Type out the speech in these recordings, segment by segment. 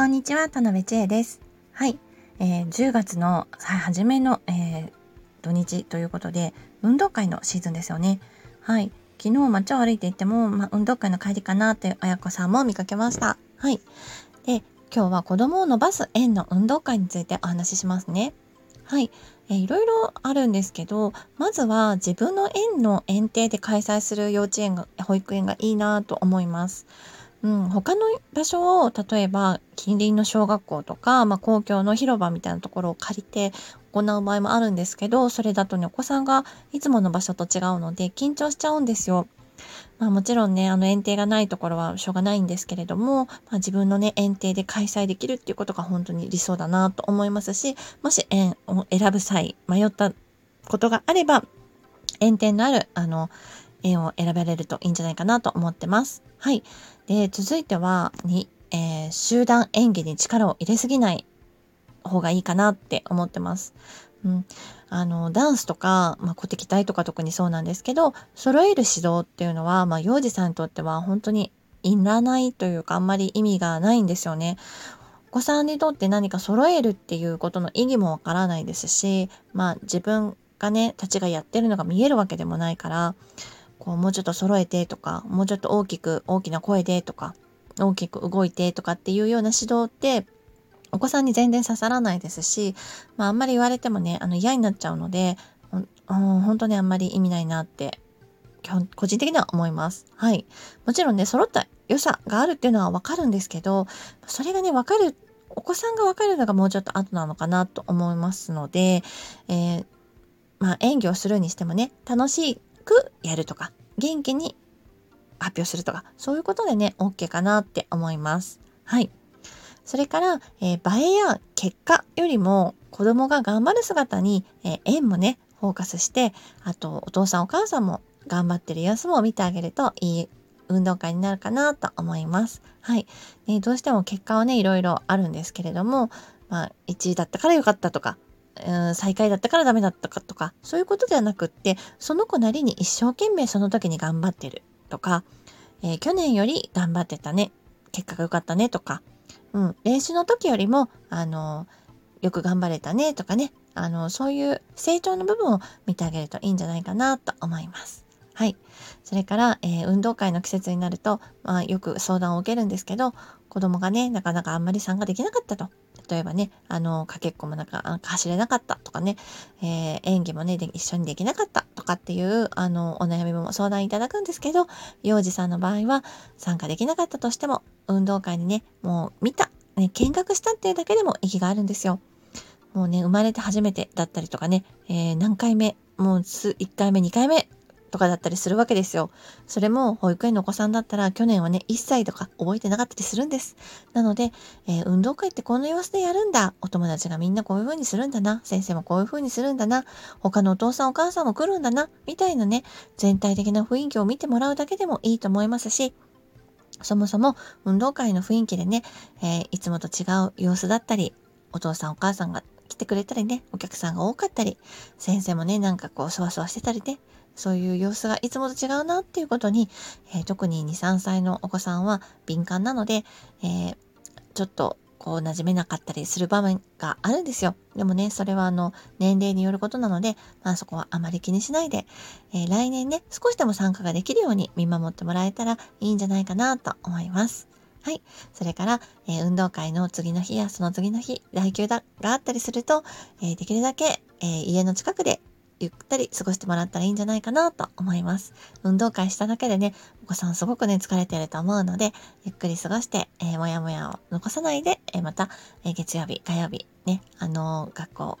こんにちは、田辺千恵です。はい、えー、10月の初めの、えー、土日ということで、運動会のシーズンですよね。はい、昨日街を歩いていても、まあ、運動会の帰りかなって綾子さんも見かけました。はい。で、今日は子供を伸ばす園の運動会についてお話ししますね。はい、えー、いろいろあるんですけど、まずは自分の園の園庭で開催する幼稚園が、保育園がいいなと思います。うん、他の場所を例えば近隣の小学校とか、まあ、公共の広場みたいなところを借りて行う場合もあるんですけどそれだとねお子さんがいつもの場所と違うので緊張しちゃうんですよ。まあ、もちろんねあの園庭がないところはしょうがないんですけれども、まあ、自分のね園庭で開催できるっていうことが本当に理想だなと思いますしもし園を選ぶ際迷ったことがあれば園庭のあるあの園を選ばれるといいんじゃないかなと思ってます。はい。で、続いては、に、えー、集団演技に力を入れすぎない方がいいかなって思ってます。うん、あのダンスとか、まあ、鼓笛隊とか特にそうなんですけど揃える指導っていうのは、まあ、幼児さんにとっては本当にいらないというかあんまり意味がないんですよね。お子さんにとって何か揃えるっていうことの意義もわからないですし、まあ、自分がねたちがやってるのが見えるわけでもないからこうもうちょっと揃えてとかもうちょっと大きく大きな声でとか大きく動いてとかっていうような指導ってお子さんに全然刺さらないですし、まあ、あんまり言われてもねあの嫌になっちゃうので本当にあんまり意味ないなって基本個人的には思います。はい。もちろんね、揃った良さがあるっていうのはわかるんですけど、それがね、わかる、お子さんがわかるのがもうちょっと後なのかなと思いますので、えー、まあ演技をするにしてもね、楽しいくやるとか、元気に発表するとか、そういうことでね、OK かなって思います。はい。それから、えー、映えや結果よりも子供が頑張る姿に、えー、縁もね、フォーカスして、あとお父さんお母さんも頑張ってる様子も見てあげるといい運動会になるかなと思います。はい。ね、どうしても結果はね、いろいろあるんですけれども、まあ、1位だったから良かったとか、最下位だったからダメだったかとか、そういうことではなくって、その子なりに一生懸命その時に頑張ってるとか、えー、去年より頑張ってたね、結果が良かったねとか、うん、練習の時よりも、あのよく頑張れたねとかね、あのそういう成長の部分を見てあげるといいんじゃないかなと思います。はい。それから、えー、運動会の季節になると、まあ、よく相談を受けるんですけど、子供がね、なかなかあんまり参加できなかったと。例えばね、あの、かけっこもなんか走れなかったとかね、えー、演技もね一緒にできなかったとかっていう、あの、お悩みも相談いただくんですけど、幼児さんの場合は参加できなかったとしても、運動会にね、もう見た、ね、見学したっていうだけでも意義があるんですよ。もうね、生まれて初めてだったりとかね、えー、何回目、もう1回目、2回目とかだったりするわけですよ。それも保育園のお子さんだったら去年はね1歳とか覚えてなかったりするんです。なので、えー、運動会ってこの様子でやるんだ。お友達がみんなこういう風にするんだな。先生もこういう風にするんだな。他のお父さんお母さんも来るんだな。みたいなね、全体的な雰囲気を見てもらうだけでもいいと思いますし、そもそも運動会の雰囲気でね、えー、いつもと違う様子だったり、お父さんお母さんが来てくれたりね、お客さんが多かったり、先生もね、なんかこう、そわそわしてたりね、そういう様子がいつもと違うなっていうことに、えー、特に2、3歳のお子さんは敏感なので、えー、ちょっとこう馴染めなかったりする場面があるんですよ。でもね、それはあの年齢によることなので、まあそこはあまり気にしないで、えー、来年ね、少しでも参加ができるように見守ってもらえたらいいんじゃないかなと思います。はい。それから、えー、運動会の次の日やその次の日、来休があったりすると、えー、できるだけ、えー、家の近くでゆったり過ごしてもらったらいいんじゃないかなと思います。運動会しただけでね、お子さんすごくね、疲れてると思うので、ゆっくり過ごして、えー、もやもやを残さないで、えー、また、えー、月曜日、火曜日、ね、あの学校、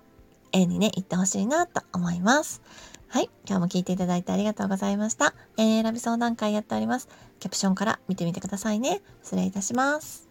A にね、行ってほしいなと思います。はい。今日も聞いていただいてありがとうございました。えー、選び相談会やっております。キャプションから見てみてくださいね。失礼いたします。